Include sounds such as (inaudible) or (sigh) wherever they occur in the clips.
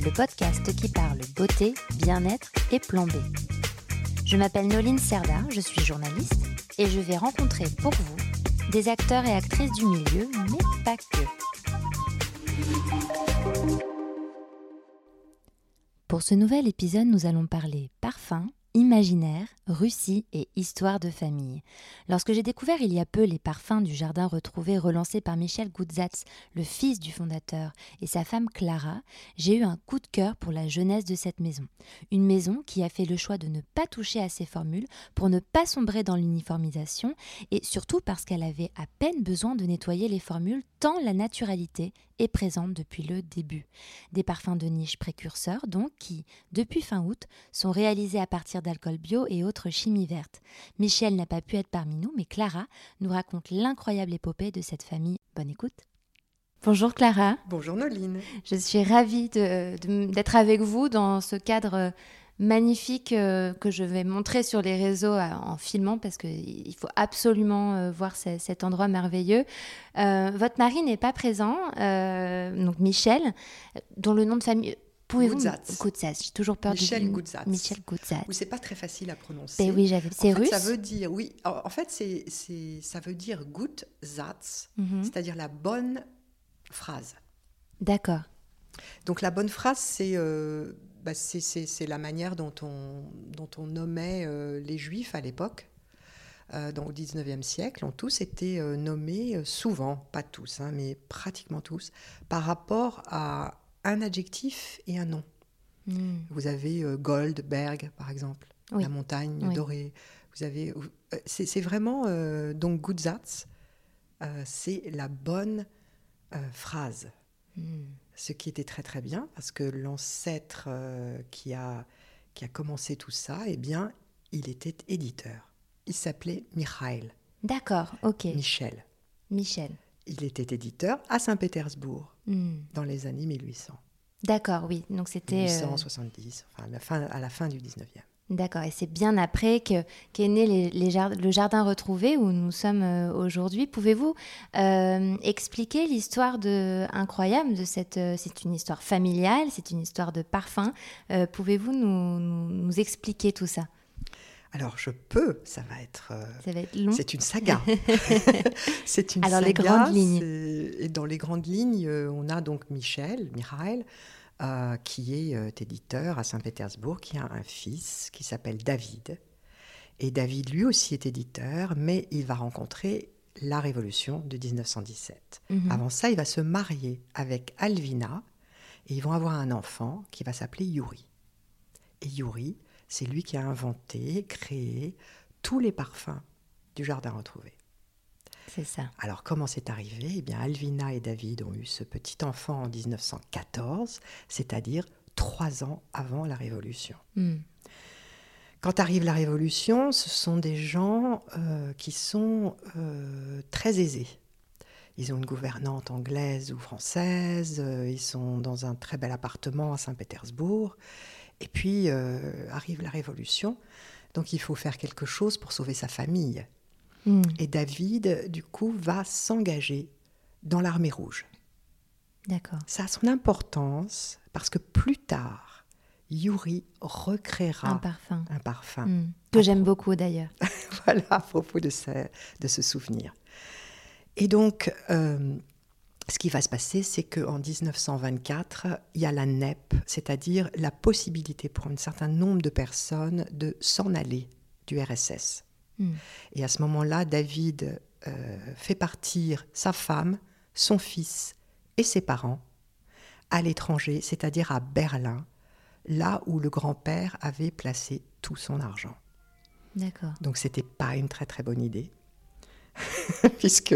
le podcast qui parle beauté, bien-être et plan B. Je m'appelle Noline Serda, je suis journaliste et je vais rencontrer pour vous des acteurs et actrices du milieu, mais pas que. Pour ce nouvel épisode, nous allons parler parfum, Imaginaire, Russie et histoire de famille. Lorsque j'ai découvert il y a peu les parfums du jardin retrouvé relancés par Michel Goudzatz, le fils du fondateur, et sa femme Clara, j'ai eu un coup de cœur pour la jeunesse de cette maison. Une maison qui a fait le choix de ne pas toucher à ces formules pour ne pas sombrer dans l'uniformisation et surtout parce qu'elle avait à peine besoin de nettoyer les formules tant la naturalité est présente depuis le début. Des parfums de niche précurseurs donc qui, depuis fin août, sont réalisés à partir d'alcool bio et autres chimies vertes. Michel n'a pas pu être parmi nous, mais Clara nous raconte l'incroyable épopée de cette famille. Bonne écoute. Bonjour Clara. Bonjour Noline. Je suis ravie d'être avec vous dans ce cadre magnifique euh, que je vais montrer sur les réseaux euh, en filmant parce qu'il faut absolument euh, voir cet endroit merveilleux. votre mari n'est pas présent, donc Michel, dont le nom de famille... Pouvez-vous J'ai toujours peur Michel Goudzatz. Michel Goudzatz. c'est pas très facile à prononcer. Ben oui, j'avais. C'est russe. ça veut dire oui. En fait, c'est ça veut dire Goudzatz, mm c'est-à-dire la bonne phrase. D'accord. Donc la bonne phrase, c'est bah, c'est la manière dont on, dont on nommait euh, les juifs à l'époque. Euh, au 19e siècle, ont tous été euh, nommés, souvent, pas tous, hein, mais pratiquement tous, par rapport à un adjectif et un nom. Hmm. Vous avez Goldberg, par exemple, la montagne dorée. Vous avez, c'est vraiment donc Gutzatz, c'est la bonne phrase. Hmm ce qui était très très bien parce que l'ancêtre euh, qui, a, qui a commencé tout ça, eh bien, il était éditeur. Il s'appelait Mikhail. D'accord, ok. Michel. Michel. Il était éditeur à Saint-Pétersbourg hmm. dans les années 1800. D'accord, oui. Donc c'était. 1870, enfin, à la fin, à la fin du 19e. D'accord, et c'est bien après qu'est né le jardin retrouvé où nous sommes euh, aujourd'hui. Pouvez-vous euh, expliquer l'histoire de incroyable de cette euh, C'est une histoire familiale, c'est une histoire de parfum. Pouvez-vous nous, expliquer tout ça? Alors je peux, ça va être. ça va être long. C'est une saga. (laughs) c'est une Alors saga. les grandes lignes. Et dans les grandes lignes, on a donc Michel, Michael, euh, qui est euh, éditeur à Saint-Pétersbourg, qui a un fils qui s'appelle David. Et David, lui aussi, est éditeur, mais il va rencontrer la Révolution de 1917. Mhm. Avant ça, il va se marier avec Alvina et ils vont avoir un enfant qui va s'appeler Yuri. Et Yuri, c'est lui qui a inventé, créé tous les parfums du jardin retrouvé. C'est ça. Alors comment c'est arrivé? Eh bien, Alvina et David ont eu ce petit enfant en 1914, c'est-à-dire trois ans avant la Révolution. Hmm. Quand arrive la Révolution, ce sont des gens euh, qui sont euh, très aisés. Ils ont une gouvernante anglaise ou française, euh, ils sont dans un très bel appartement à Saint-Pétersbourg, et puis arrive la Révolution, donc il faut faire quelque chose pour sauver sa famille. Hmm. Et David, du coup, va s'engager dans l'armée rouge. D'accord. Ça a son importance parce que plus tard, Yuri recréera un parfum. Un parfum. Hmm. Que j'aime beaucoup d'ailleurs. (laughs) voilà, à propos de ce, de ce souvenir. Et donc, euh, ce qui va se passer, c'est qu'en 1924, il y a la NEP, c'est-à-dire la possibilité pour un certain nombre de personnes de s'en aller du RSS. Hmm. Et à ce moment-là, David euh, fait partir sa femme, son fils et ses parents à l'étranger, c'est-à-dire à Berlin, là où le grand-père avait placé tout son argent. D'accord. Donc c'était pas une très très bonne idée. (laughs) puisque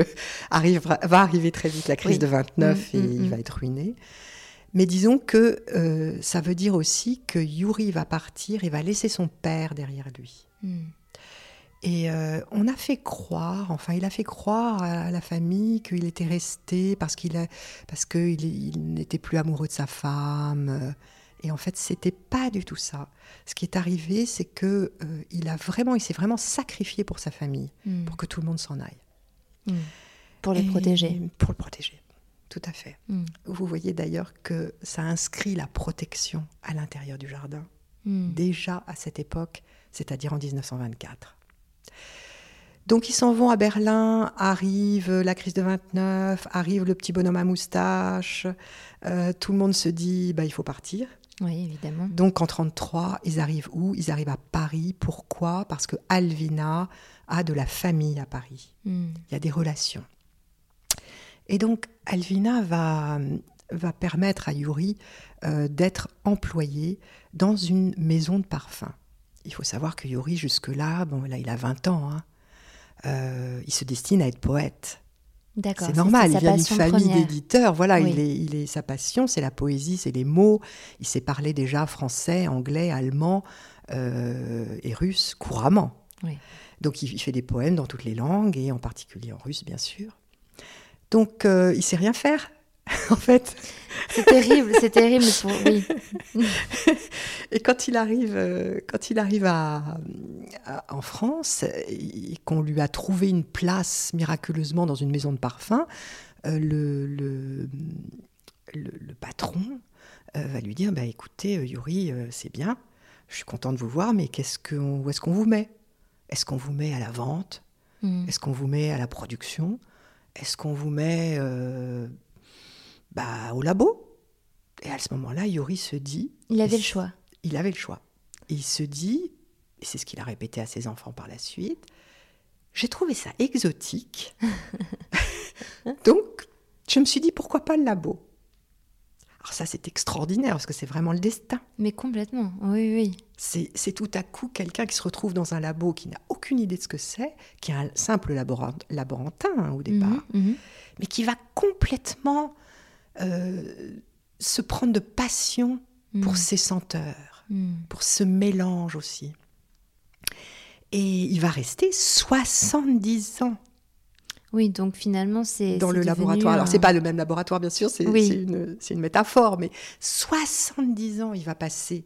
va arriver très vite la crise de 29 hmm, et hmm, il va être ruiné. Mais disons que euh, ça veut dire aussi que Yuri va partir et va laisser son père derrière lui. Mm. Et euh, on a fait croire, enfin, il a fait croire à la famille qu'il était resté parce qu'il parce qu'il il n'était plus amoureux de sa femme. euh, Et en fait, c'était pas du tout ça. Ce qui est arrivé, c'est que euh, il a vraiment, il s'est vraiment sacrifié pour sa famille, Mm. pour que tout le monde s'en aille. Mm. Pour les Et- protéger. Pour le protéger, tout à fait. Mm. Vous voyez d'ailleurs que ça inscrit la protection à l'intérieur du jardin, déjà à cette époque, c'est-à-dire en 1924. Donc ils s'en vont à Berlin, arrive la crise de 29, arrive le petit bonhomme à moustache, euh, tout le monde se dit bah, il faut partir. Oui, évidemment. Donc en 33, ils arrivent où? Ils arrivent à Paris. Pourquoi? Parce que Alvina a de la famille à Paris. Mm. Il y a des relations. Et donc, Alvina va, va permettre à Yuri euh, d'être employé dans une maison de parfum. Il faut savoir que Yuri, jusque-là, bon, là, il a 20 ans, hein, euh, il se destine à être poète. D'accord. C'est normal, il vient d'une famille d'éditeurs. Voilà, Oui. il, est, il est, sa passion, c'est la poésie, c'est les mots. Il sait parler déjà français, anglais, allemand euh, et russe couramment. Oui. Donc il, il fait des poèmes dans toutes les langues et en particulier en russe, bien sûr. Donc euh, il sait rien faire, (laughs) en fait. C'est terrible, c'est terrible. Pour... Oui. Et quand il arrive, euh, quand il arrive à, à- en France et qu'on lui a trouvé une place miraculeusement dans une maison de parfum, euh, le, le, le- le patron euh, va lui dire bah, écoutez, Yuri, euh, c'est bien, je suis content de vous voir, mais qu'est-ce que, où est-ce qu'on vous met? Est-ce qu'on vous met à la vente? Mm. Est-ce qu'on vous met à la production? Est-ce qu'on vous met bah, au labo Et à ce moment-là, Yuri se dit Il avait le choix. il avait le choix. Et il se dit, et c'est ce qu'il a répété à ses enfants par la suite, j'ai trouvé ça exotique. (laughs) Donc, je me suis dit, pourquoi pas le labo? Alors ça, c'est extraordinaire, parce que c'est vraiment le destin. Mais complètement. Oui, oui. C'est c'est tout à coup quelqu'un qui se retrouve dans un labo qui n'a aucune idée de ce que c'est, qui est un simple laborant- laborantin hein, au départ, Mhm, mhm. mais qui va complètement euh, se prendre de passion pour Mm. ses senteurs Mm. pour ce mélange aussi. Et il va rester 70 ans Oui, donc finalement, c'est. dans le devenu laboratoire. Alors, un- c'est pas le même laboratoire, bien sûr, c'est Oui. une, métaphore, mais 70 ans, il va passer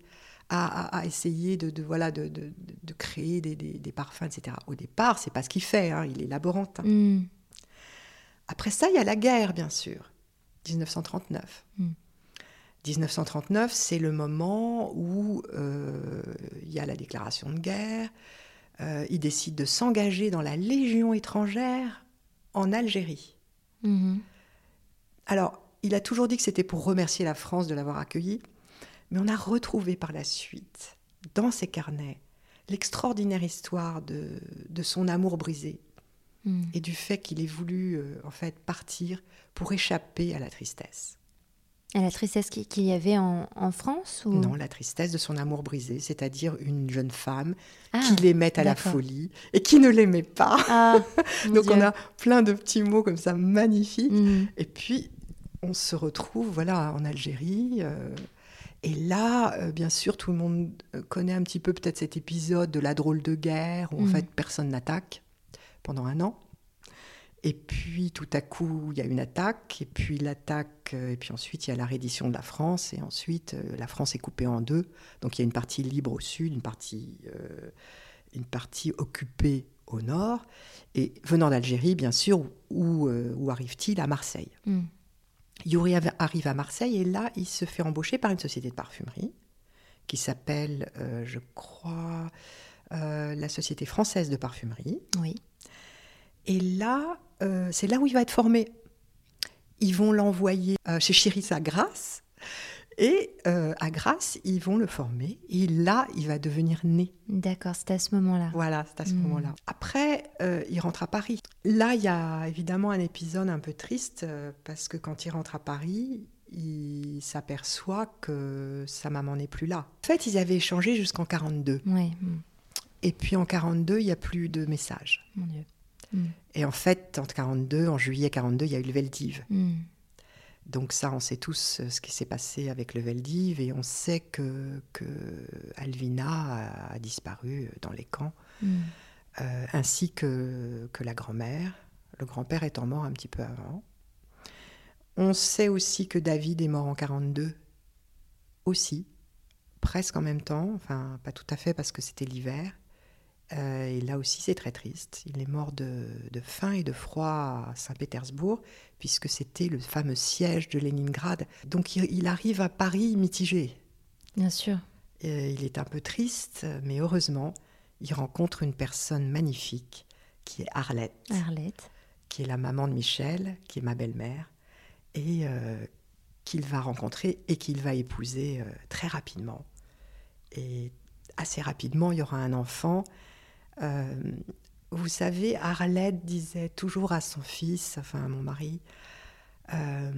à, à- à essayer de, de, voilà, de, de- de créer des, des- des parfums, etc. Au départ, c'est pas ce qu'il fait, hein, il est laborantin. Mm. Après ça, il y a la guerre, bien sûr, 1939. Mm. 1939, c'est le moment où euh, il y a la déclaration de guerre. Euh, il décide de s'engager dans la Légion étrangère en Algérie. Mhm. Alors, il a toujours dit que c'était pour remercier la France de l'avoir accueilli, mais on a retrouvé par la suite, dans ses carnets, l'extraordinaire histoire de, de son amour brisé Mm. et du fait qu'il ait voulu euh, en fait partir pour échapper à la tristesse. Et la tristesse qui- qu'il y avait en, en France ou... Non, la tristesse de son amour brisé, c'est-à-dire une jeune femme Ah, qui l'aimait à la folie et qui ne l'aimait pas. Ah, (laughs) Donc on a plein de petits mots comme ça magnifiques. Mhm. Et puis, on se retrouve voilà, en Algérie. euh, et là, euh, bien sûr, tout le monde connaît un petit peu peut-être cet épisode de la drôle de guerre où en Mhm. fait personne n'attaque pendant un an. Et puis tout à coup, il y a une attaque, et puis l'attaque, euh, et puis ensuite il y a la reddition de la France, et ensuite euh, la France est coupée en deux. Donc il y a une partie libre au sud, une partie, euh, une partie occupée au nord. Et venant d'Algérie, bien sûr, où, euh, où arrive-t-il? À Marseille. Mm. Yuri arrive à Marseille et là, il se fait embaucher par une société de parfumerie qui s'appelle, euh, je crois, la Société française de parfumerie. Oui. Et là, euh, c'est là où il va être formé. Ils vont l'envoyer euh, chez Chiris à Grasse. Et euh, à Grasse, ils vont le former. Et là, il va devenir né. D'accord, c'est à ce moment-là. Voilà, c'est à ce Mm. moment-là. Après, euh, il rentre à Paris. Là, il y a évidemment un épisode un peu triste euh, parce que quand il rentre à Paris, il s'aperçoit que sa maman n'est plus là. En fait, ils avaient échangé jusqu'en 42. Oui, Et puis en 42, il n'y a plus de messages. mon Dieu. Mm. Et en fait, en 42, en juillet 42, il y a eu le Veldiv. Mm. Donc ça, on sait tous ce qui s'est passé avec le Veldiv et on sait que, que Alvina a, disparu dans les camps, Mm. euh, ainsi que, que la grand-mère. Le grand-père étant mort un petit peu avant. On sait aussi que David est mort en 42 aussi, presque en même temps, enfin pas tout à fait parce que c'était l'hiver. Euh, et là aussi c'est très triste. Il est mort de, de faim et de froid à Saint-Pétersbourg, puisque c'était le fameux siège de Leningrad. Donc il, il arrive à Paris mitigé. Bien sûr. Euh, il est un peu triste, mais heureusement, il rencontre une personne magnifique qui est Arlette, Arlette. qui est la maman de Michel, qui est ma belle-mère, et euh, qu'il va rencontrer et qu'il va épouser euh, très rapidement. Et assez rapidement, il y aura un enfant. Euh, vous savez, Arlette disait toujours à son fils, enfin à mon mari, euh,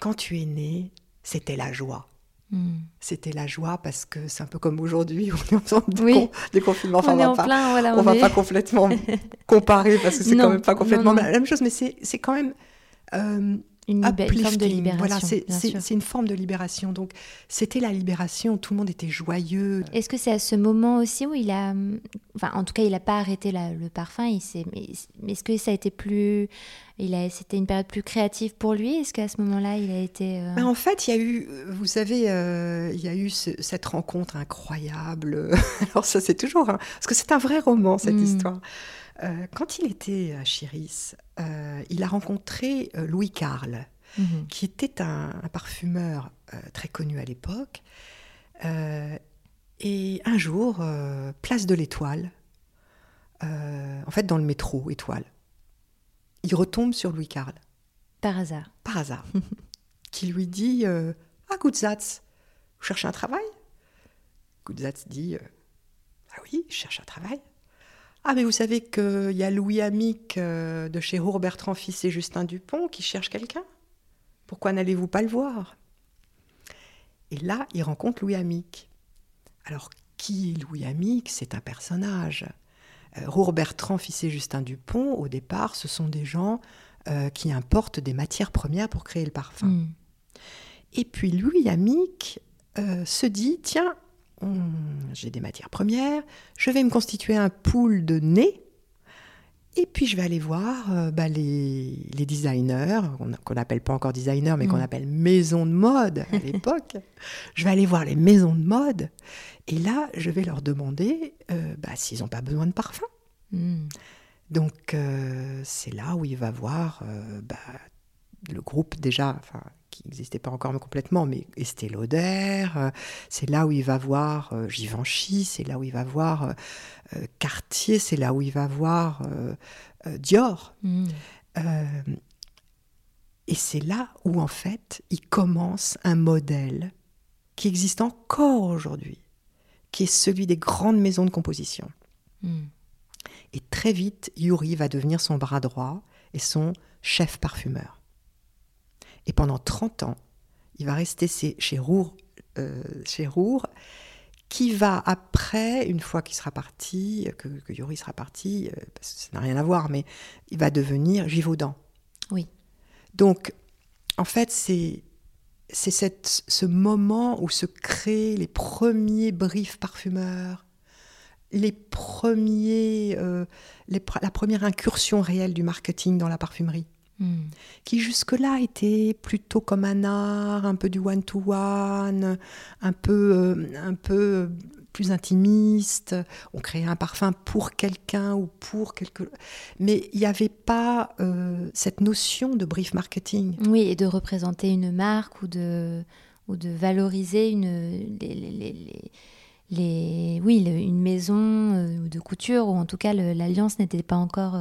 quand tu es né, c'était la joie. Mm. C'était la joie parce que c'est un peu comme aujourd'hui, (laughs) on est en temps Oui. con- des confinements. Enfin, on on va pas, plein, voilà. on va est- pas complètement (laughs) comparer parce que c'est quand même pas complètement non, non. la même chose, mais c'est c'est quand même euh, une, libé- une forme de libération. Voilà, c'est une forme de libération. Donc, c'était la libération. Tout le monde était joyeux. Est-ce que c'est à ce moment aussi où il a, enfin, en tout cas, il n'a pas arrêté la- le parfum. Il s'est, mais, est-ce que ça a été plus, il a, c'était une période plus créative pour lui? Est-ce qu'à ce moment-là, il a été, euh, Ben, en fait, il y a eu, euh, vous savez, euh, il y a eu ce- cette rencontre incroyable. (laughs) Alors ça, c'est toujours, un- parce que c'est un vrai roman cette Mm. histoire. Euh, quand il était à Chiris, euh, il a rencontré euh, Louis Carle, mhm. qui était un, un parfumeur très connu à l'époque. Et un jour, place de l'Étoile, en fait dans le métro Étoile, il retombe sur Louis Carle par hasard par hasard, (laughs) qui lui dit Ah, Goudzatz, vous cherchez un travail? Goudzatz dit Ah oui, je cherche un travail. Ah, mais vous savez qu'il y a Louis Amic euh, de chez Roux Bertrand Fils et Justin Dupont qui cherche quelqu'un. Pourquoi n'allez-vous pas le voir? Et là, il rencontre Louis Amic. Alors, qui est Louis Amic C'est un personnage. Euh, Roux Bertrand Fils et Justin Dupont, au départ, ce sont des gens euh, qui importent des matières premières pour créer le parfum. Mm. Et puis Louis Amic euh, se dit, tiens, j'ai des matières premières, je vais me constituer un pool de nez, et puis je vais aller voir euh, bah, les, les designers, qu'on n'appelle pas encore designers, mais qu'on Mm. appelle maisons de mode à (laughs) l'époque. je vais aller voir les maisons de mode, et là, je vais leur demander euh, bah, s'ils n'ont pas besoin de parfum. Mm. Donc euh, c'est là où il va voir bah, le groupe déjà, enfin qui n'existait pas encore complètement, mais Estée Lauder. euh, c'est là où il va voir euh, Givenchy. C'est là où il va voir euh, Cartier. C'est là où il va voir Dior. Mm. Et c'est là où en fait il commence un modèle qui existe encore aujourd'hui, qui est celui des grandes maisons de composition. Mm. Et très vite, Yuri va devenir son bras droit et son chef parfumeur. Et pendant 30 ans, il va rester chez Rour, euh, chez Rour, qui va après, une fois qu'il sera parti, que, que Yuri sera parti, euh, parce que ça n'a rien à voir, mais il va devenir Givaudan. Oui. Donc, en fait, c'est c'est ce moment où se créent les premiers briefs parfumeurs, les premiers, euh, les la première incursion réelle du marketing dans la parfumerie, Mm. qui jusque-là était plutôt comme un art, un peu du one-to-one, un peu, euh, un peu plus intimiste. On créait un parfum pour quelqu'un ou pour quelque... Mais il n'y avait pas euh, cette notion de brief marketing. Oui, et de représenter une marque ou de, ou de valoriser une, les, les- les- les- oui, une maison euh, de couture, ou en tout cas l'alliance n'était pas encore.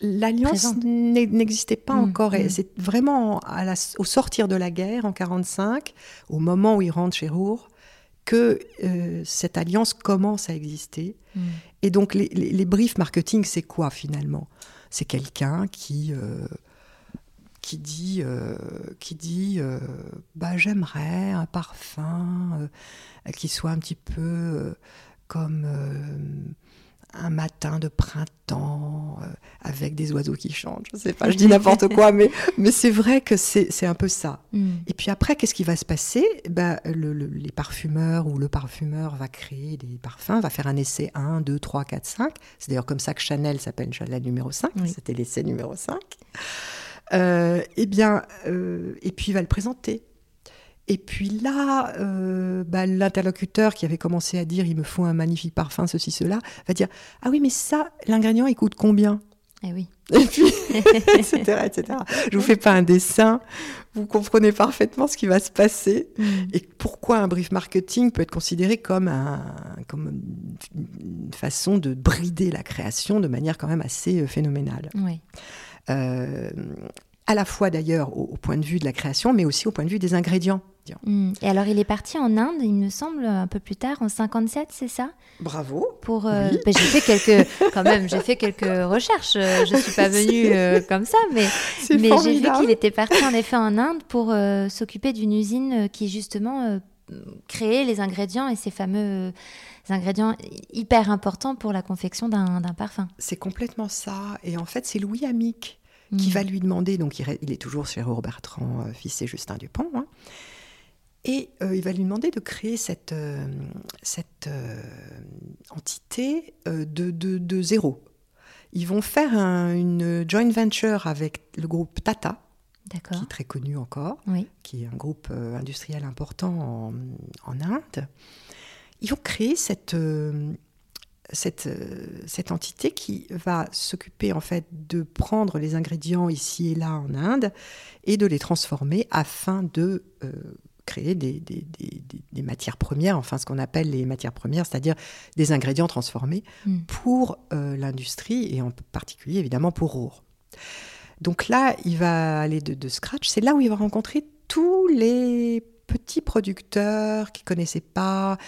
L'alliance n'existait pas Mm, encore. Et mm. c'est vraiment à la- au sortir de la guerre, en 45, au moment où il rentre chez Rour, que euh, cette alliance commence à exister. mm. Et donc, les, les- les briefs marketing, c'est quoi finalement? C'est quelqu'un qui, euh, qui dit, euh, qui dit bah, j'aimerais un parfum qui soit un petit peu comme un matin de printemps euh, avec des oiseaux qui chantent. Je sais pas, je dis n'importe quoi, (laughs) mais, mais c'est vrai que c'est un peu ça. Mm. Et puis après, qu'est-ce qui va se passer? Ben, le- le- Les parfumeurs ou le parfumeur va créer des parfums, va faire un essai 1, 2, 3, 4, 5. C'est d'ailleurs comme ça que Chanel s'appelle Chanel numéro 5. Oui. C'était l'essai numéro 5. Euh, eh bien, euh, et puis il va le présenter. Et puis là, euh, bah, l'interlocuteur qui avait commencé à dire il me faut un magnifique parfum, ceci, cela, va dire ah oui, mais ça, l'ingrédient, il coûte combien? Eh oui. Et puis, (laughs) etc., etc. Je vous fais pas un dessin, vous comprenez parfaitement ce qui va se passer Mm. et pourquoi un brief marketing peut être considéré comme, un, comme une façon de brider la création de manière quand même assez euh, phénoménale. Oui. Euh, à la fois d'ailleurs au, au point de vue de la création, mais aussi au point de vue des ingrédients. Tiens. Mm. Et alors, il est parti en Inde, il me semble, un peu plus tard, en 57, c'est ça? Bravo. pour euh, Oui. ben, j'ai fait quelques (laughs) quand même j'ai fait quelques recherches euh, je suis pas venue euh, comme ça mais (laughs) mais j'ai vu qu'il était parti en effet en Inde pour euh, s'occuper d'une usine qui justement créait les ingrédients et ces fameux ingrédients hyper importants pour la confection d'un parfum C'est complètement ça. Et en fait, c'est Louis Amic qui Mm. va lui demander, donc il, est toujours chez Raoul Bertrand, fils et Justin Dupont, hein, et euh, il va lui demander de créer cette, euh, cette euh, entité de, de, de zéro. Ils vont faire un- une joint venture avec le groupe Tata, qui est très connu encore, oui qui est un groupe industriel important en, en Inde. Ils vont créer cette, cette, cette entité qui va s'occuper en fait de prendre les ingrédients ici et là en Inde et de les transformer afin de créer des, des- des- des- des matières premières, enfin ce qu'on appelle les matières premières, c'est-à-dire des ingrédients transformés Mm. pour euh, l'industrie et en particulier évidemment pour Rohr. Donc là, il va aller de, de scratch. C'est là où il va rencontrer tous les petits producteurs qu'il connaissait pas.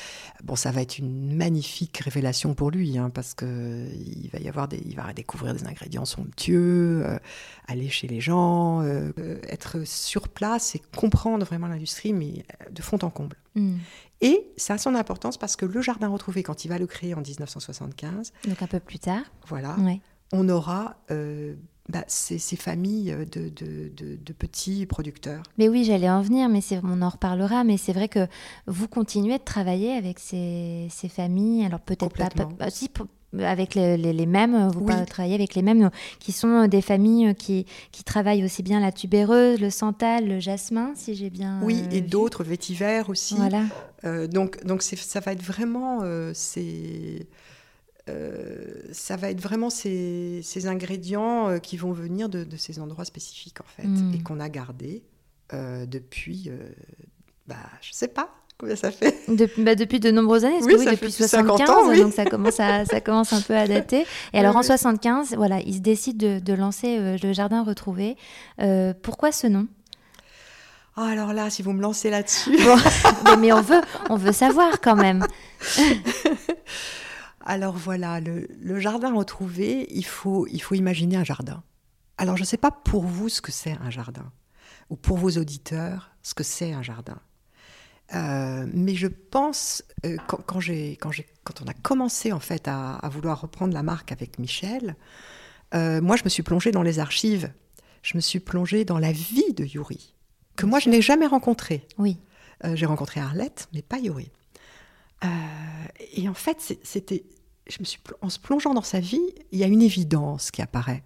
Bon, ça va être une magnifique révélation pour lui, hein, parce que il va y avoir des, il va découvrir des ingrédients somptueux, euh, aller chez les gens, euh, euh, être sur place et comprendre vraiment l'industrie, mais de fond en comble. Mm. Et ça a son importance parce que le jardin retrouvé, quand il va le créer en 1975, donc un peu plus tard voilà, ouais on aura euh, bah, ces, ces familles de, de- de- de petits producteurs. Mais oui, j'allais en venir, mais on en reparlera. Mais c'est vrai que vous continuez de travailler avec ces, ces familles. Alors peut-être pas, pas- si, avec les, les- les mêmes, vous Oui. travaillez avec les mêmes, qui sont des familles qui, qui travaillent aussi bien la tubéreuse, le santal, le jasmin, si j'ai bien. oui, euh, et d'autres vétivers aussi. Voilà. Euh, donc, donc ça va être vraiment euh, ces, euh, ça va être vraiment ces, ces ingrédients euh, qui vont venir de, de ces endroits spécifiques en fait Mm. et qu'on a gardés euh, depuis, euh, bah, je sais pas combien ça fait. (laughs) Depuis, bah, depuis de nombreuses années, parce Oui, que oui, ça depuis fait plus de 50 75, ans, oui. donc ça commence, à, ça commence un peu à dater. Et alors en oui. 75, voilà, il se décide de, de lancer euh, le jardin retrouvé. Euh, pourquoi ce nom? Ah, alors là, si vous me lancez là-dessus. Bon, (laughs) mais on veut, on veut savoir quand même. (laughs) Alors voilà, le, le jardin retrouvé, il faut, il faut imaginer un jardin. Alors je ne sais pas pour vous ce que c'est un jardin, ou pour vos auditeurs ce que c'est un jardin. Euh, mais je pense, euh, quand, quand j'ai- quand, j'ai- quand on a commencé en fait à, à vouloir reprendre la marque avec Michel, euh, moi je me suis plongée dans les archives, je me suis plongée dans la vie de Yuri, que moi je n'ai jamais rencontré. Oui. J'ai rencontré Arlette, mais pas Yuri. Euh, et en fait, c'était, je me suis, en se plongeant dans sa vie, il y a une évidence qui apparaît.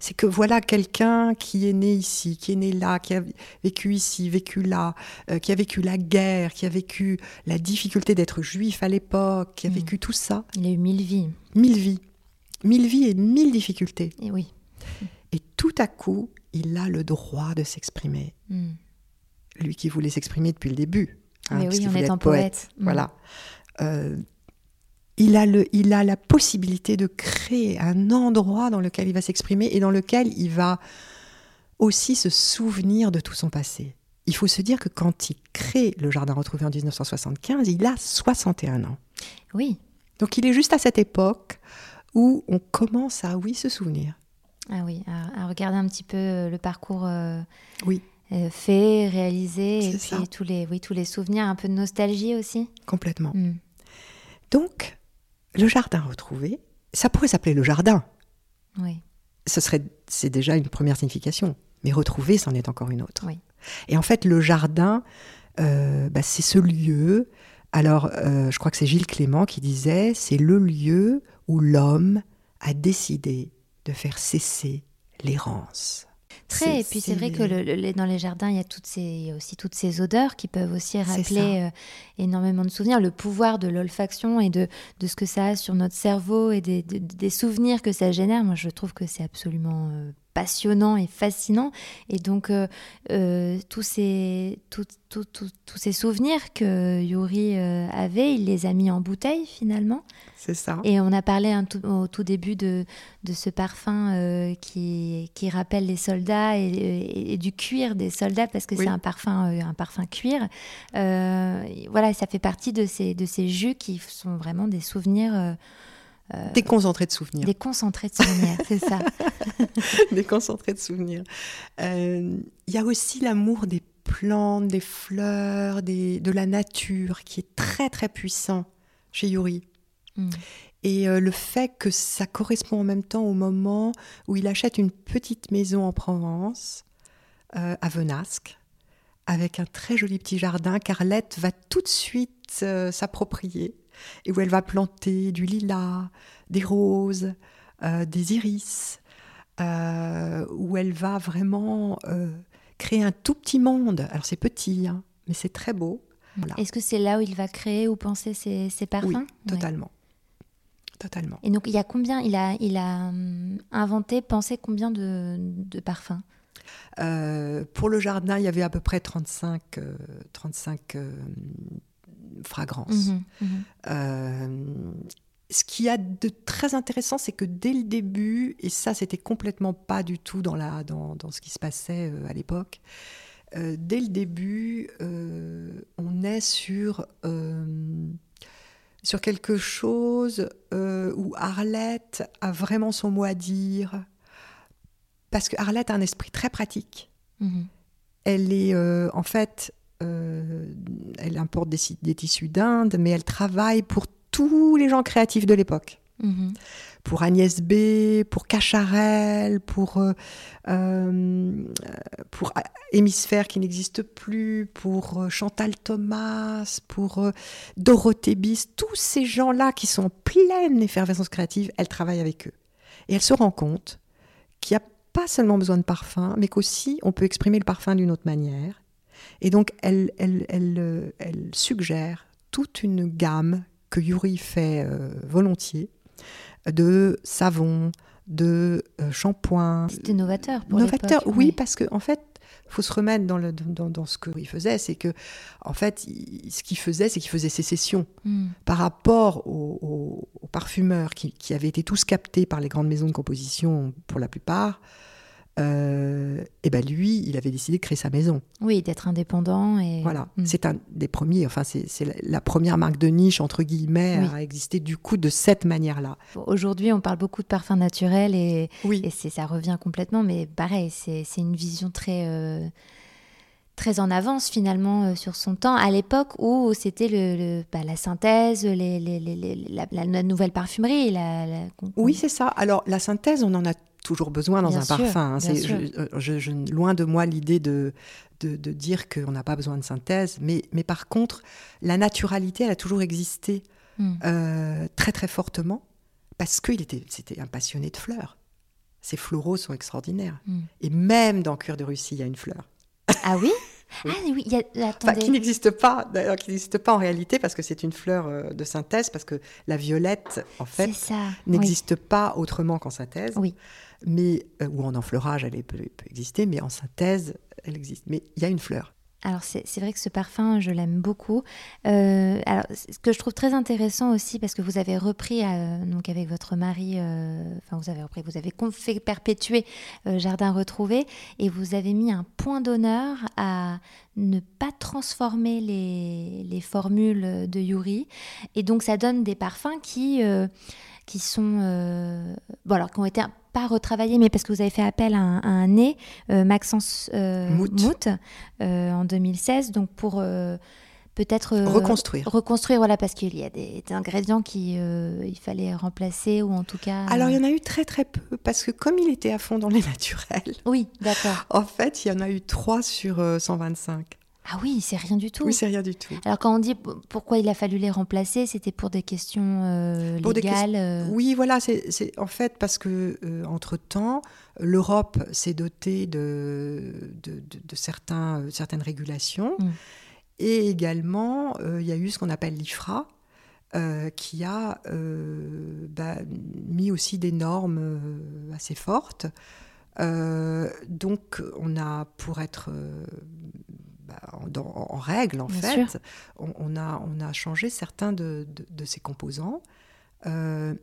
C'est que voilà quelqu'un qui est né ici, qui est né là, qui a vécu ici, vécu là, euh, qui a vécu la guerre, qui a vécu la difficulté d'être juif à l'époque, qui a Mm. vécu tout ça, Il a eu mille vies. mille vies, mille vies et mille difficultés. Et oui. Et tout à coup, il a le droit de s'exprimer. Mm. Lui qui voulait s'exprimer depuis le début. Hein, oui, en étant poète. poète. Mm. Voilà. Euh, il, a le, il a la possibilité de créer un endroit dans lequel il va s'exprimer et dans lequel il va aussi se souvenir de tout son passé. Il faut se dire que quand il crée le Jardin retrouvé en 1975, il a 61 ans. Oui. Donc il est juste à cette époque où on commence à, oui, se souvenir. Ah oui, à, à regarder un petit peu euh, le parcours euh, Oui. Euh, fait, réalisé, et puis ça. tous les, oui, tous les souvenirs, un peu de nostalgie aussi. Complètement. Mm. Donc, le jardin retrouvé, ça pourrait s'appeler le jardin. Oui. Ce serait, c'est déjà une première signification. Mais retrouver, c'en est encore une autre. Oui. Et en fait, le jardin, euh, bah, c'est ce lieu. Alors, euh, je crois que c'est Gilles Clément qui disait, c'est le lieu où l'homme a décidé de faire cesser l'errance. Très, et puis c'est vrai que le- le- dans les jardins, il y a toutes ces, il y a aussi toutes ces odeurs qui peuvent aussi rappeler euh, énormément de souvenirs. Le pouvoir de l'olfaction et de, de ce que ça a sur notre cerveau et des, de- des souvenirs que ça génère, moi je trouve que c'est absolument euh, passionnant et fascinant. Et donc, euh, euh, tous, ces, tout- tout- tout- tous ces souvenirs que Yuri euh, avait, il les a mis en bouteille finalement. C'est ça. Et on a parlé un au tout début de, de ce parfum euh, qui, qui rappelle les soldats et, et- et du cuir des soldats parce que Oui. c'est un parfum, un parfum cuir. Voilà, ça fait partie de ces, de ces jus qui sont vraiment des souvenirs, euh, Déconcentré de souvenirs. des concentrés de souvenirs, (laughs) c'est ça. (laughs) Déconcentré de souvenirs. Euh, Il y a aussi l'amour des plantes, des fleurs, des, de la nature qui est très très puissant chez Yuri. Mm. Et euh, le fait que ça correspond en même temps au moment où il achète une petite maison en Provence, euh, à Venasque, avec un très joli petit jardin qu'Arlette va tout de suite s'approprier, et où elle va planter du lilas, des roses, euh, des iris, euh, où elle va vraiment euh, créer un tout petit monde. Alors c'est petit, hein, mais c'est très beau. Voilà. Est-ce que c'est là où il va créer ou penser ses, ses parfums? Oui, Ouais. totalement. Totalement. Et donc, il y a combien Il a, il a hum, inventé, pensé combien de, de parfums? Euh, pour le jardin, il y avait à peu près 35, euh, 35 euh, fragrances. Mhm, mhm. Euh, ce qu'il y a de très intéressant, c'est que dès le début, et ça, c'était complètement pas du tout dans, la, dans, dans ce qui se passait euh, à l'époque, euh, dès le début, euh, on est sur, sur quelque chose où Arlette a vraiment son mot à dire. Parce que Arlette a un esprit très pratique. Mhm. Elle est en fait, euh, elle importe des, tissus d'Inde, mais elle travaille pour tous les gens créatifs de l'époque. Mhm. Pour Agnès B, pour Cacharel, pour, euh, euh, pour Hémisphère qui n'existe plus, pour euh, Chantal Thomas, pour euh, Dorothée Bis, tous ces gens-là qui sont en pleine effervescence créative, elle travaille avec eux. Et elle se rend compte qu'il n'y a pas seulement besoin de parfum, mais qu'aussi on peut exprimer le parfum d'une autre manière. Et donc elle, elle, elle, euh, elle suggère toute une gamme que Yuri fait euh, volontiers de savons, de euh, shampoings. C'était novateur pour Novateur, oui, oui. parce que en fait, faut se remettre dans, le, dans, dans ce qu'il faisait, c'est que en fait, il- ce qu'il faisait, c'est qu'il faisait sécession Mhm. par rapport aux, aux- aux parfumeurs qui, qui avaient été tous captés par les grandes maisons de composition pour la plupart. Euh, et ben lui, il avait décidé de créer sa maison. Oui, d'être indépendant et Voilà, Mhm. c'est un des premiers. Enfin, c'est la, première marque de niche entre guillemets Oui. à exister du coup de cette manière-là. Aujourd'hui, on parle beaucoup de parfums naturels et, Oui, et c'est ça revient complètement, mais pareil, c'est une vision très euh, très en avance finalement euh, sur son temps. À l'époque où c'était le, le- bah, la synthèse, les, les- les- les- la, la- la nouvelle parfumerie, la, la- Oui, c'est ça. Alors, la synthèse, on en a toujours besoin dans Bien un sûr, parfum. hein. je- euh, je- je- loin de moi l'idée de, de, de dire qu'on n'a pas besoin de synthèse. Mais, mais par contre, la naturalité, elle a toujours existé Mm. euh, très, très fortement parce qu'il était, c'était un passionné de fleurs. Ces floraux sont extraordinaires. Mm. Et même dans Cuir de Russie, il y a une fleur. Ah oui? Oui. Ah oui, il y a, Enfin, qui n'existe pas, d'ailleurs, qui n'existe pas en réalité parce que c'est une fleur euh, de synthèse, parce que la violette, en fait, oui. n'existe pas autrement qu'en synthèse. Oui. Mais, euh, ou en enfleurage, elle peut exister, mais en synthèse, elle existe. Mais il y a une fleur. Alors c'est vrai que ce parfum, je l'aime beaucoup. Euh, alors ce que je trouve très intéressant aussi, parce que vous avez repris euh, donc avec votre mari, euh, enfin vous avez repris, vous avez fait perpétuer Jardin retrouvé, et vous avez mis un point d'honneur à ne pas transformer les, les formules de Yuri, et donc ça donne des parfums qui qui sont euh, bon alors qui ont été pas retravaillés, mais parce que vous avez fait appel à un, à un nez, euh, Maxence euh, Mout. Mout, euh, en 2016, donc pour, peut-être euh, reconstruire. Reconstruire, voilà, parce qu'il y a des, ingrédients qu'il il fallait remplacer ou en tout cas. Alors il y en a eu très très peu parce que comme il était à fond dans les (laughs) naturels. Oui, d'accord. En fait, il y en a eu 3 sur 125. Ah oui, c'est rien du tout. Oui, c'est rien du tout. Alors quand on dit pourquoi il a fallu les remplacer, c'était pour des questions euh, légales. Euh oui, voilà, c'est en fait parce que euh, entre temps, l'Europe s'est dotée de, de, certains, certaines régulations mm. et également il y a eu ce qu'on appelle l'IFRA. qui a bah, mis aussi des normes assez fortes. donc, on a, pour être bah, en, règle, en fait, on, a, on a changé certains de, de, ces composants. 3 euh,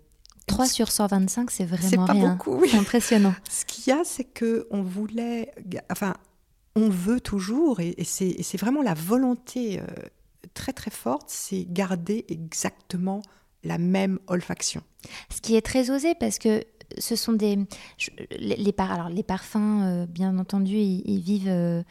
sur 125, c'est vraiment pas beaucoup, impressionnant. (laughs) Ce qu'il y a, c'est que on voulait, enfin, on veut toujours, et, c'est vraiment la volonté euh, très très forte, c'est garder exactement la même olfaction. Ce qui est très osé parce que ce sont des les, les, alors les parfums, euh, bien entendu, ils, vivent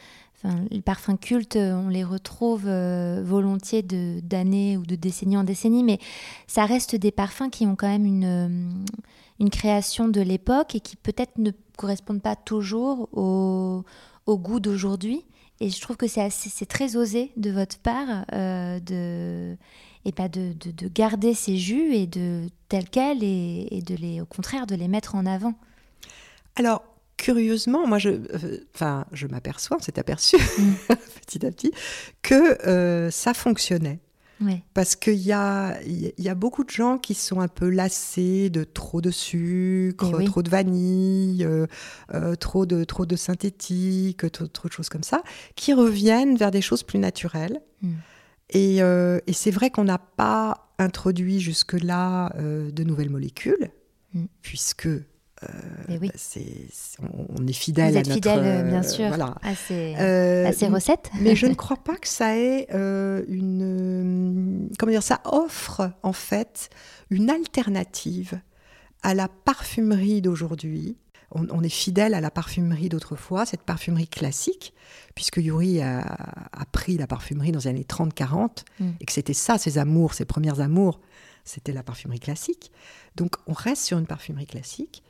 les parfums cultes, on les retrouve euh, volontiers d'années ou de décennies en décennies, mais ça reste des parfums qui ont quand même une, euh, une création de l'époque et qui peut-être ne correspondent pas toujours au, au goût d'aujourd'hui. Et je trouve que c'est très osé de votre part euh, de, et pas de, de, de, garder ces jus et de tels quels et, et, de les, au contraire de les mettre en avant. Alors, curieusement, moi, je, euh, enfin, je m'aperçois, on s'est aperçu (laughs) petit à petit, que euh, ça fonctionnait. Parce qu'il y a, il y a beaucoup de gens qui sont un peu lassés de trop de sucre, eh trop de vanille, euh, trop, de, trop de synthétique, trop, de choses comme ça, qui reviennent vers des choses plus naturelles. Mm. Et, et c'est vrai qu'on n'a pas introduit jusque-là de nouvelles molécules, mm. puisque euh, oui. on, est fidèle à notre, fidèle, bien sûr, à, ces, euh, recettes. (laughs) mais je ne crois pas que ça ait euh, une, comment dire, ça offre en fait une alternative à la parfumerie d'aujourd'hui. On, est fidèle à la parfumerie d'autrefois, cette parfumerie classique, puisque Yuri a, pris la parfumerie dans les années 30-40, mm. et que c'était ça, ses amours, ses premières amours, c'était la parfumerie classique. Donc on reste sur une parfumerie classique,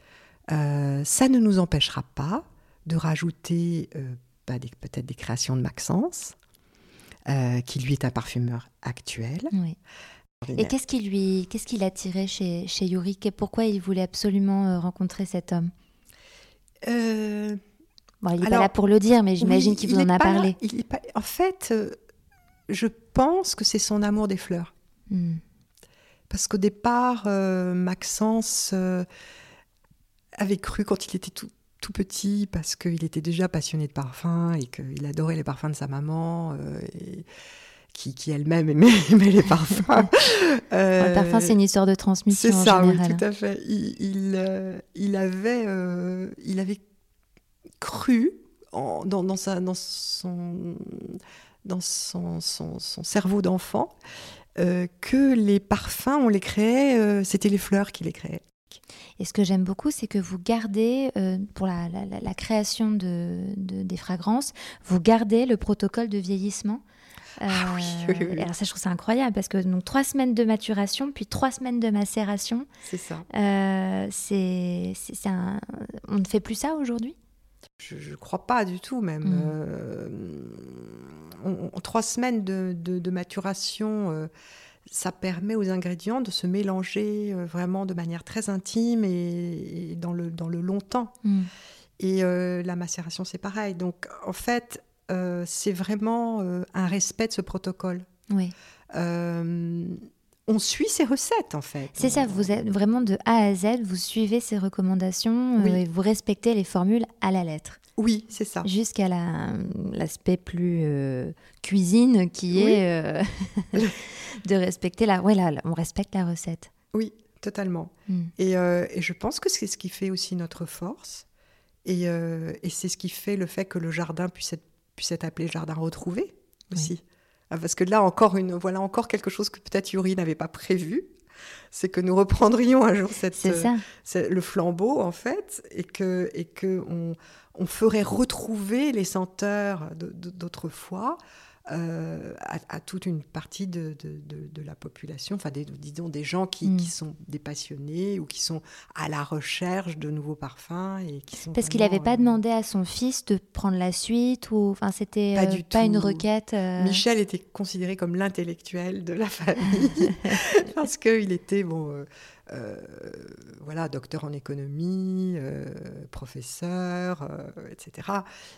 euh, ça ne nous empêchera pas de rajouter euh, bah, peut-être des créations de Maxence, euh, qui lui est un parfumeur actuel. Et qu'est-ce qui lui, qu'est-ce qui l'attirait chez, chez Yuri? Et pourquoi il voulait absolument rencontrer cet homme? Bon, il n'est pas là pour le dire, mais j'imagine qu'il vous en a parlé. en fait, je pense que c'est son amour des fleurs. Hmm. Parce qu'au départ, Maxence avait cru quand il était tout, tout petit, parce qu'il était déjà passionné de parfums et qu'il adorait les parfums de sa maman. Euh, et qui, qui elle-même aimait, (laughs) les parfums. (laughs) euh, le parfum, c'est une histoire de transmission. C'est ça, oui, tout à fait. Il, il, euh, il avait, euh, il avait cru en, dans, dans, sa, dans, son, dans son, son, son cerveau d'enfant que les parfums, on les créait, c'était les fleurs qui les créaient. Et ce que j'aime beaucoup, c'est que vous gardez, euh, pour la, création de, des fragrances, vous gardez le protocole de vieillissement. ah oui, euh, Alors ça, je trouve ça incroyable parce que donc trois semaines de maturation, puis trois semaines de macération. C'est ça. Euh, c'est, un... On ne fait plus ça aujourd'hui? Je ne crois pas du tout même. Mm. trois semaines de, de maturation ça permet aux ingrédients de se mélanger euh, vraiment de manière très intime et, dans, le, dans le longtemps. Mm. Et euh, la macération, c'est pareil. Donc, en fait, euh, c'est vraiment un respect de ce protocole. Oui. On suit ces recettes, en fait. C'est ça, vous êtes vraiment de A à Z, vous suivez ces recommandations et vous respectez les formules à la lettre. Oui, c'est ça. Jusqu'à l'aspect plus cuisine qui est (laughs) de respecter la. Ouais, là, on respecte la recette. Oui, totalement. Hmm. Euh, et, je pense que c'est ce qui fait aussi notre force. Et, euh, c'est ce qui fait le fait que le jardin puisse être, puisse être appelé jardin retrouvé aussi. Ah, parce que là, encore une, voilà encore quelque chose que peut-être Yuri n'avait pas prévu. C'est que nous reprendrions un jour cette, ça. le flambeau, en fait, et que, et que on, on ferait retrouver les senteurs d'autrefois euh, à, toute une partie de, de, la population, enfin des, disons des gens qui, Mm. qui sont des passionnés ou qui sont à la recherche de nouveaux parfums et qui sont Parce qu'il n'avait pas euh, demandé à son fils de prendre la suite ou enfin c'était Pas euh, du pas une requête. euh, Michel était considéré comme l'intellectuel de la famille (laughs) (laughs) parce qu'il était bon, voilà, docteur en économie, euh, professeur, euh, etc.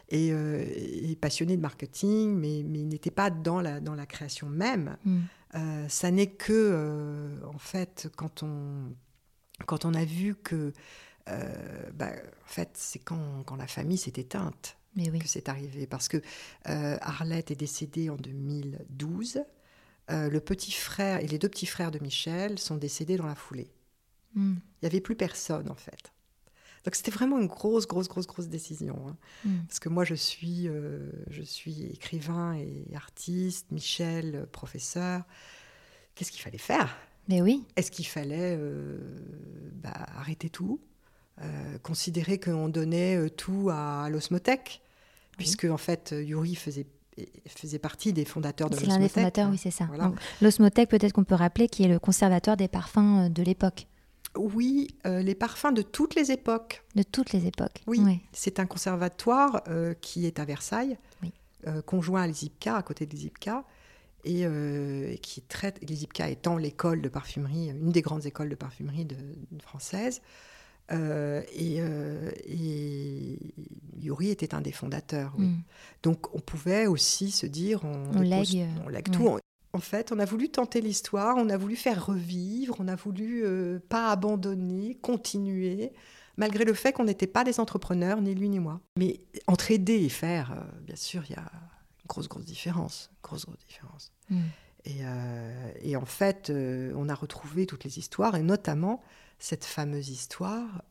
Et, euh, et passionné de marketing, mais, mais il n'était pas dans la, dans la création même. mm. Euh, ça n'est que, euh, en fait, quand on, quand on a vu que, euh, bah, en fait, c'est quand, quand la famille s'est éteinte Mais oui. que c'est arrivé. Parce que euh, Arlette est décédée en 2012. Euh, le petit frère et les deux petits frères de Michel sont décédés dans la foulée. Mm. Il n'y avait plus personne, en fait. Donc c'était vraiment une grosse, grosse, grosse, grosse décision. hein. Mm. Parce que moi, je suis, euh, je suis écrivain et artiste, Michel, euh, professeur. Qu'est-ce qu'il fallait faire? Mais oui. Est-ce qu'il fallait euh, bah, arrêter tout? Considérer qu'on donnait tout à l'osmothèque? Puisque, en fait, Yuri faisait, faisait partie des fondateurs de C'est l'un des l'osmothèque. fondateurs, oui, c'est ça. Voilà. L'osmothèque, peut-être qu'on peut rappeler, qui est le conservatoire des parfums de l'époque, Oui, euh, les parfums de toutes les époques. de toutes les époques. Oui, c'est un conservatoire euh, qui est à Versailles, Oui. euh, conjoint à l'ISIPCA, à côté de l'ISIPCA, et et qui traite, l'ISIPCA étant l'école de parfumerie, une des grandes écoles de parfumerie de, de française. Et, et Yuri était un des fondateurs, oui. Mm. Donc on pouvait aussi se dire, on, On dépose- lègue, on lègue ouais. tout. On- En fait, on a voulu tenter l'histoire, on a voulu faire revivre, on a voulu euh, pas abandonner, continuer, malgré le fait qu'on n'était pas des entrepreneurs, ni lui ni moi. Mais entre aider et faire, euh, bien sûr, il y a une grosse, grosse différence. Grosse, grosse différence. Mm. Et, euh, et en fait, on a retrouvé toutes les histoires, et notamment cette fameuse histoire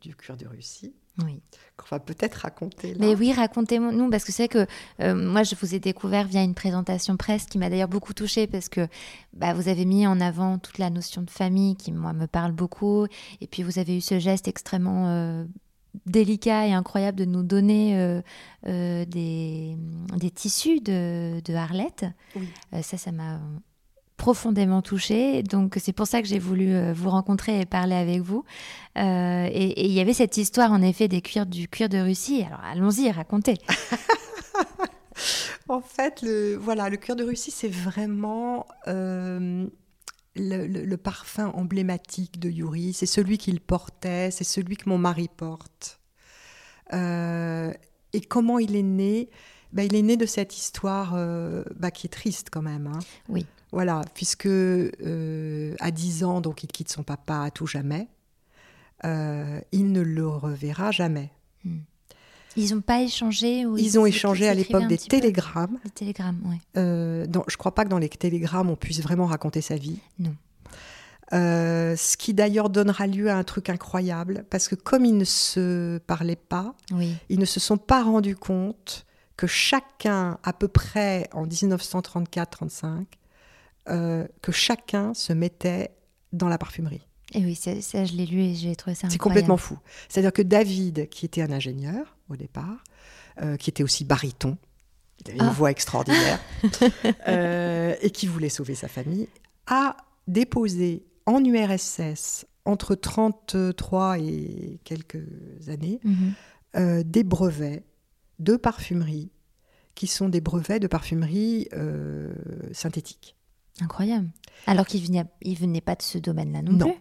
du cuir de Russie, Oui. qu'on va peut-être raconter là. Mais oui, racontez-nous, parce que c'est que euh, moi, je vous ai découvert via une présentation presse qui m'a d'ailleurs beaucoup touchée, parce que bah, vous avez mis en avant toute la notion de famille qui, moi, me parle beaucoup. Et puis, vous avez eu ce geste extrêmement euh, délicat et incroyable de nous donner euh, euh, des, des tissus de, de Arlette. Oui. Euh, ça, ça m'a profondément touchée. Donc, c'est pour ça que j'ai voulu euh, vous rencontrer et parler avec vous. Euh, et il y avait cette histoire, en effet, des cuirs, du cuir de Russie. Alors, allons-y, racontez. (laughs) En fait, le, voilà, le cuir de Russie, c'est vraiment euh, le, le- le parfum emblématique de Yuri. C'est celui qu'il portait, c'est celui que mon mari porte. Et comment il est né? Ben, Il est né de cette histoire euh, bah, qui est triste quand même. hein. Oui. Voilà, puisque euh, à 10 ans, donc il quitte son papa à tout jamais. Euh, il ne le reverra jamais. Ils n'ont pas échangé ou Ils ont échangé à l'époque des télégrammes. Des télégrammes, oui. Euh, je crois pas que dans les télégrammes, on puisse vraiment raconter sa vie. Non. Euh, ce qui d'ailleurs donnera lieu à un truc incroyable, parce que comme ils ne se parlaient pas, Oui. ils ne se sont pas rendus compte que chacun, à peu près en 1934-35, euh, que chacun se mettait dans la parfumerie. Et oui, ça, ça, je l'ai lu et j'ai trouvé ça C'est complètement fou. C'est-à-dire que David, qui était un ingénieur au départ, euh, qui était aussi baryton, il avait une Ah. voix extraordinaire, (laughs) euh, et qui voulait sauver sa famille, a déposé en URSS, entre 33 et quelques années, Mhm. euh, des brevets de parfumerie qui sont des brevets de parfumerie synthétique. Incroyable. Alors qu'il venait, il venait pas de ce domaine-là non, Non. plus.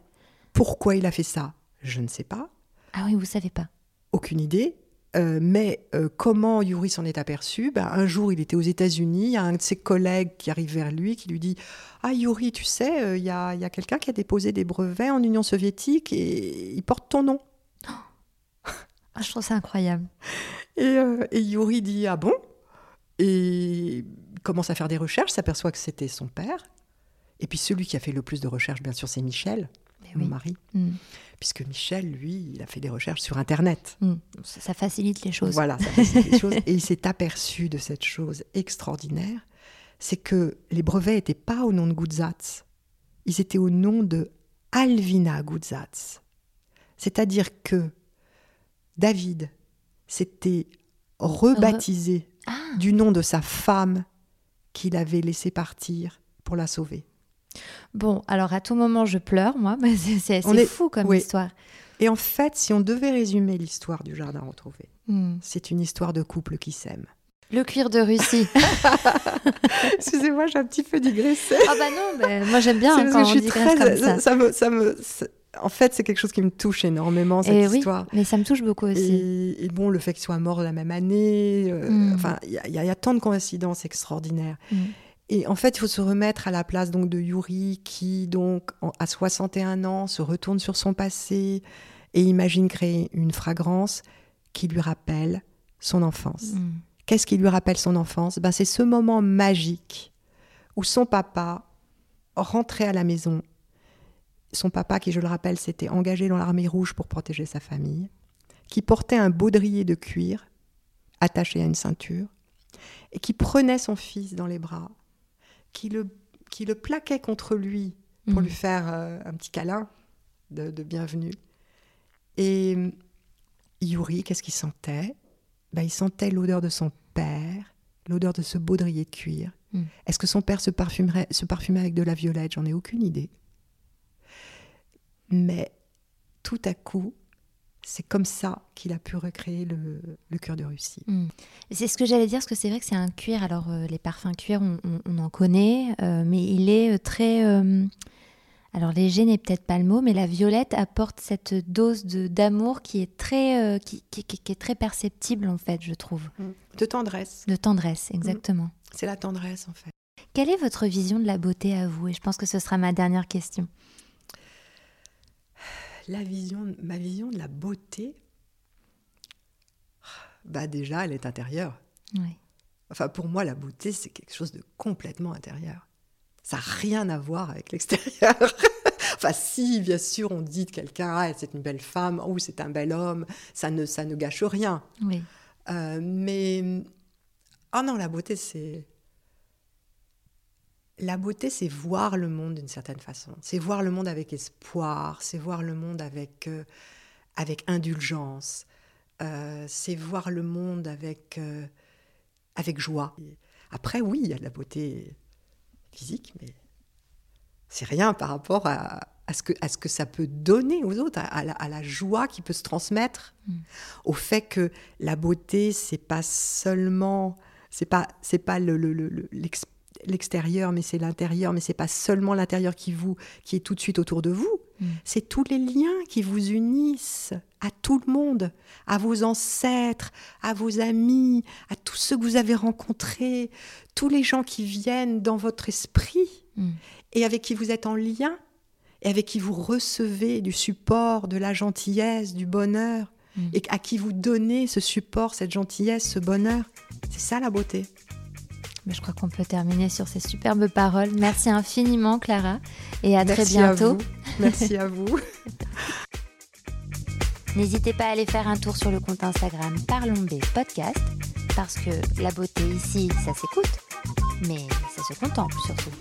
Pourquoi il a fait ça? Je ne sais pas. Ah oui, vous savez pas. aucune idée. Euh, mais euh, comment Yuri s'en est aperçu? Ben, Un jour, il était aux États-Unis, il y a un de ses collègues qui arrive vers lui, qui lui dit Ah, Yuri, tu sais, euh, il y a, y a quelqu'un qui a déposé des brevets en Union soviétique et il porte ton nom. Ah, je trouve ça incroyable. Et, et Yuri dit Ah bon? Et commence à faire des recherches, s'aperçoit que c'était son père. Et puis celui qui a fait le plus de recherches, bien sûr, c'est Michel, Mais mon oui. mari. Mm. Puisque Michel, lui, il a fait des recherches sur Internet. Mm. Ça, ça facilite les choses. Voilà, ça facilite les (laughs) choses. Et il s'est aperçu de cette chose extraordinaire, c'est que les brevets n'étaient pas au nom de Gutzatz, ils étaient au nom de Alvina Gutzatz. C'est-à-dire que David s'était rebaptisé Ah, du nom de sa femme qu'il avait laissé partir pour la sauver. Bon, alors à tout moment, je pleure, moi. (laughs) mais C'est est- fou comme oui. histoire. Et en fait, si on devait résumer l'histoire du jardin retrouvé, Hmm. c'est une histoire de couple qui s'aime. Le cuir de Russie. (laughs) (laughs) Excusez-moi, j'ai un petit peu digressé. Ah bah non, bah, moi j'aime bien hein, quand on digresse très, comme ça. ça me, ça me, en fait, c'est quelque chose qui me touche énormément cette Et oui, histoire. mais ça me touche beaucoup aussi. Et, et bon, le fait qu'il soit mort la même année, euh, Mm. enfin, il y, a- y y tant de coïncidences extraordinaires. Mm. Et en fait, il faut se remettre à la place donc de Yuri, qui donc en- à 61 ans se retourne sur son passé et imagine créer une fragrance qui lui rappelle son enfance. Hmm. Qu'est-ce qui lui rappelle son enfance? Ben, C'est ce moment magique où son papa rentrait à la maison. Son papa, qui je le rappelle, s'était engagé dans l'armée rouge pour protéger sa famille, qui portait un baudrier de cuir attaché à une ceinture, et qui prenait son fils dans les bras, qui le, qui le plaquait contre lui pour Mm. lui faire euh, un petit câlin de, de bienvenue. Et euh, Yuri, qu'est-ce qu'il sentait? Ben, Il sentait l'odeur de son père, l'odeur de ce baudrier de cuir. Mm. Est-ce que son père se, parfumerait, se parfumait avec de la violette? J'en ai aucune idée. Mais tout à coup, c'est comme ça qu'il a pu recréer le, le cœur de Russie. Hmm. C'est ce que j'allais dire, parce que c'est vrai que c'est un cuir. Alors, euh, les parfums cuir, on, on- on en connaît, euh, mais il est euh, très. euh, alors, léger n'est peut-être pas le mot, mais la violette apporte cette dose d'amour qui est très, qui, qui- qui- qui est très perceptible en fait, je trouve, De tendresse. de tendresse, exactement. C'est la tendresse en fait. Quelle est votre vision de la beauté à vous? Et je pense que ce sera ma dernière question. La vision, ma vision de la beauté, bah déjà, elle est intérieure. Oui. Enfin, pour moi, la beauté, c'est quelque chose de complètement intérieur. Ça n'a rien à voir avec l'extérieur. (laughs) enfin, si, bien sûr, on dit de quelqu'un, ah, c'est une belle femme, ou c'est un bel homme, ça ne, ça ne gâche rien. Oui. Euh, mais, ah non, la beauté, c'est. La beauté, c'est voir le monde d'une certaine façon. C'est voir le monde avec espoir, c'est voir le monde avec, euh, avec indulgence, euh, c'est voir le monde avec, euh, avec joie. Après, oui, il y a de la beauté physique, mais c'est rien par rapport à, à, ce que, à ce que ça peut donner aux autres, à, à la, à la joie qui peut se transmettre, Mm. au fait que la beauté, c'est pas seulement, c'est pas, c'est pas le, l'extérieur, mais c'est l'intérieur, mais c'est pas seulement l'intérieur qui vous, qui est tout de suite autour de vous. Mm. C'est tous les liens qui vous unissent à tout le monde, à vos ancêtres, à vos amis, à tous ceux que vous avez rencontrés, tous les gens qui viennent dans votre esprit Mm. et avec qui vous êtes en lien et avec qui vous recevez du support, de la gentillesse, du bonheur Mm. et à qui vous donnez ce support, cette gentillesse, ce bonheur. C'est ça la beauté. Mais je crois qu'on peut terminer sur ces superbes paroles. Merci infiniment, Clara, et à très à bientôt. vous. Merci à vous. (laughs) N'hésitez pas à aller faire un tour sur le compte Instagram Parlons B Podcast, parce que la beauté ici, ça s'écoute, mais ça se contemple surtout.